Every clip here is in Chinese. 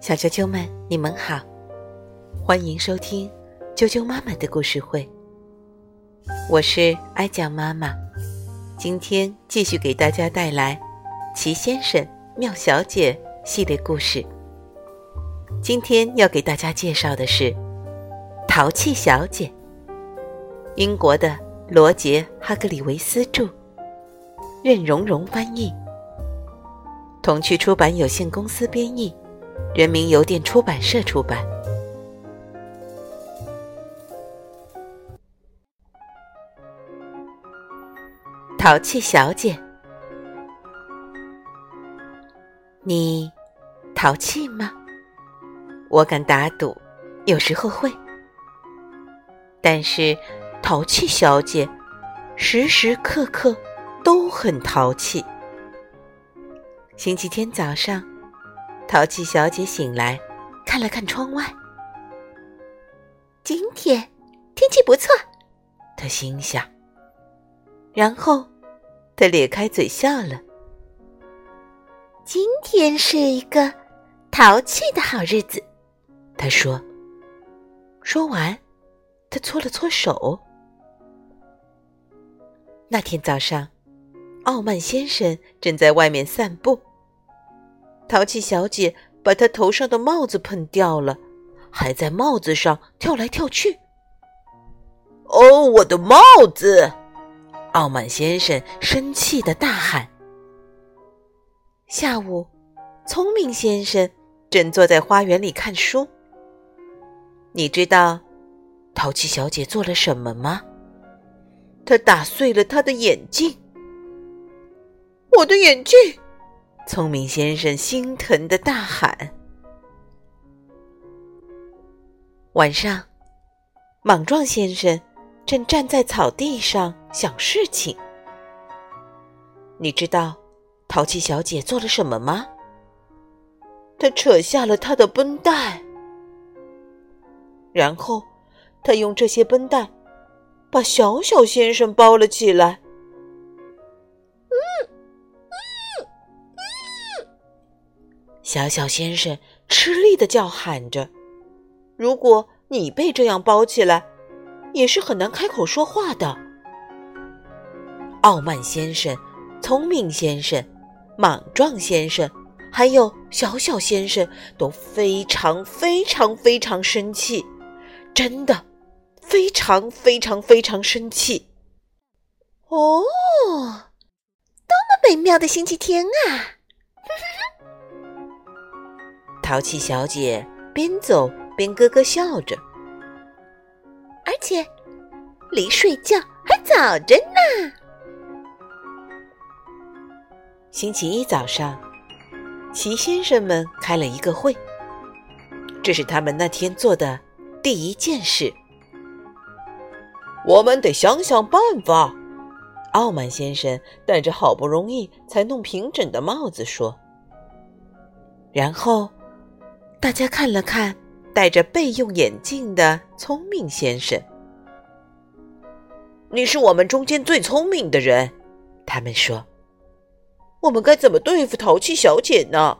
小啾啾们，你们好，欢迎收听啾啾妈妈的故事会。我是哀酱妈妈，今天继续给大家带来《奇先生妙小姐》系列故事。今天要给大家介绍的是《淘气小姐》，英国的罗杰·哈格里维斯著，任蓉蓉翻译，童趣出版有限公司编译，人民邮电出版社出版。淘气小姐，你淘气吗？我敢打赌，有时候会。但是，淘气小姐时时刻刻都很淘气。星期天早上，淘气小姐醒来，看了看窗外。今天天气不错，她心想。然后，她咧开嘴笑了。今天是一个淘气的好日子。她说：“说完，她搓了搓手。那天早上，傲慢先生正在外面散步。淘气小姐把她头上的帽子碰掉了，还在帽子上跳来跳去。“哦，我的帽子！”傲慢先生生气的大喊。下午，聪明先生正坐在花园里看书。你知道，淘气小姐做了什么吗？她打碎了他的眼镜。我的眼镜！聪明先生心疼的大喊。晚上，莽撞先生正站在草地上想事情。你知道，淘气小姐做了什么吗？她扯下了他的绷带。然后，他用这些绷带把小小先生包了起来。小小先生吃力的叫喊着：“如果你被这样包起来，也是很难开口说话的。”傲慢先生、聪明先生、莽撞先生，还有小小先生都非常非常非常生气。真的，非常非常非常生气。哦，多么美妙的星期天啊！淘气小姐边走边咯咯笑着，而且离睡觉还早着呢。星期一早上，齐先生们开了一个会，这是他们那天做的。第一件事，我们得想想办法。傲慢先生戴着好不容易才弄平整的帽子说。然后，大家看了看戴着备用眼镜的聪明先生。你是我们中间最聪明的人，他们说。我们该怎么对付淘气小姐呢？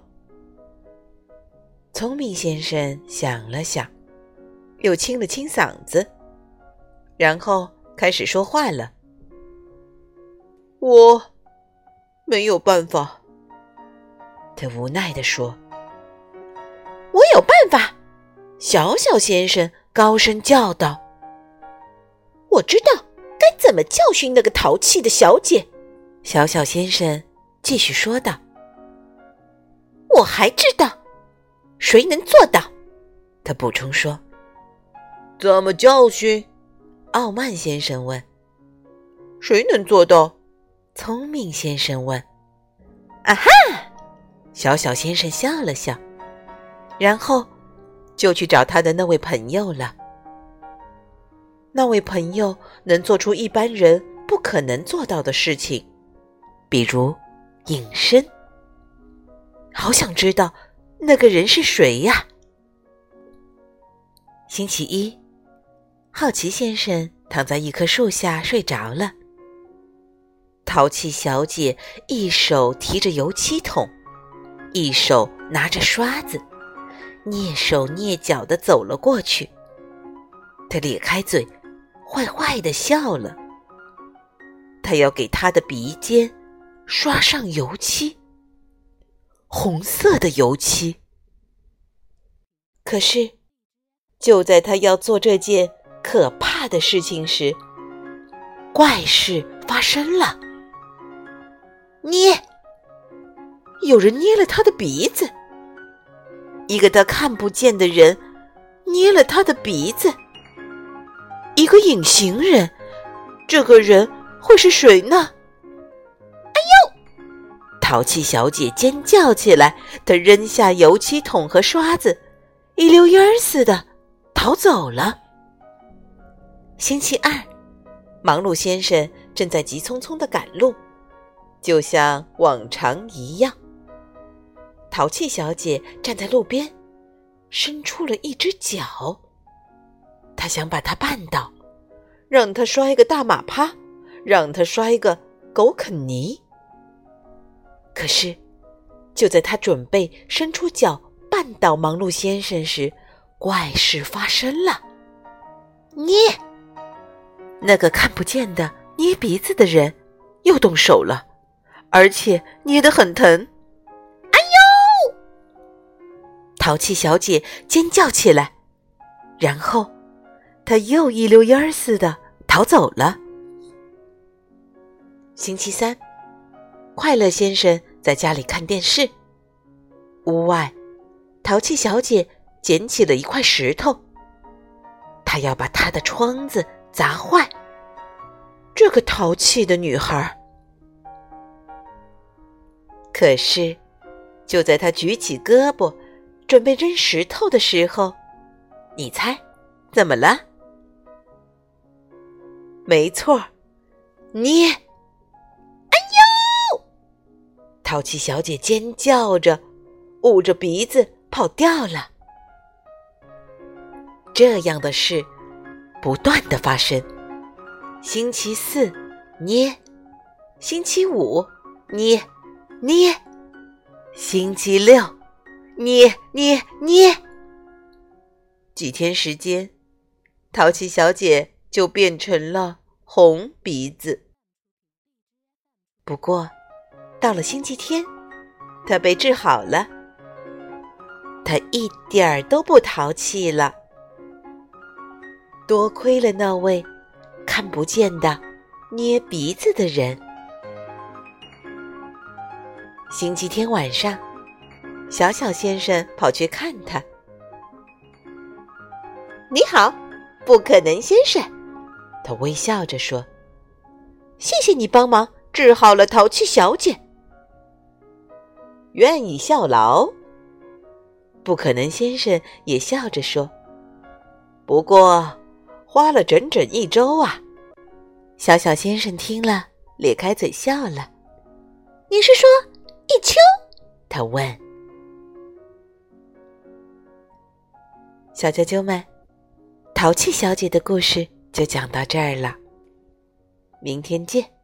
聪明先生想了想。又清了清嗓子，然后开始说话了。我没有办法，他无奈地说。我有办法，小小先生高声叫道。我知道该怎么教训那个淘气的小姐。小小先生继续说道。我还知道，谁能做到？他补充说。怎么教训？傲慢先生问。谁能做到？聪明先生问。啊哈！小小先生笑了笑，然后就去找他的那位朋友了。那位朋友能做出一般人不可能做到的事情，比如隐身。好想知道那个人是谁呀？星期一。好奇先生躺在一棵树下睡着了。淘气小姐一手提着油漆桶，一手拿着刷子，蹑手蹑脚的走了过去。他咧开嘴，坏坏的笑了。他要给他的鼻尖刷上油漆，红色的油漆。可是，就在他要做这件可怕的事情时，怪事发生了。捏，有人捏了他的鼻子。一个他看不见的人捏了他的鼻子。一个隐形人，这个人会是谁呢？哎呦！淘气小姐尖叫起来，她扔下油漆桶和刷子。一溜烟儿似的逃走了。星期二，忙碌先生正在急匆匆的赶路，就像往常一样。淘气小姐站在路边，伸出了一只脚，她想把它绊倒，让它摔个大马趴，让它摔个狗啃泥。可是，就在她准备伸出脚。绊倒忙碌先生时，怪事发生了。捏，那个看不见的捏鼻子的人又动手了，而且捏得很疼。淘气小姐尖叫起来，然后她又一溜烟似的逃走了。星期三，快乐先生在家里看电视，屋外。淘气小姐捡起了一块石头，她要把她的窗子砸坏。这个淘气的女孩。可是，就在她举起胳膊准备扔石头的时候，你猜怎么了？没错，捏！哎呦！淘气小姐尖叫着，捂着鼻子。跑掉了。这样的事不断的发生。星期四捏，星期五捏捏，星期六捏捏捏。几天时间，淘气小姐就变成了红鼻子。不过，到了星期天，她被治好了。他一点儿都不淘气了，多亏了那位看不见的捏鼻子的人。星期天晚上，小小先生跑去看他。你好，不可能先生，他微笑着说：“谢谢你帮忙治好了淘气小姐，愿意效劳。”不可能，先生也笑着说：“不过，花了整整一周啊。”小小先生听了，咧开嘴笑了。“你是说一秋？”他问。小啾啾们，淘气小姐的故事就讲到这儿了。明天见。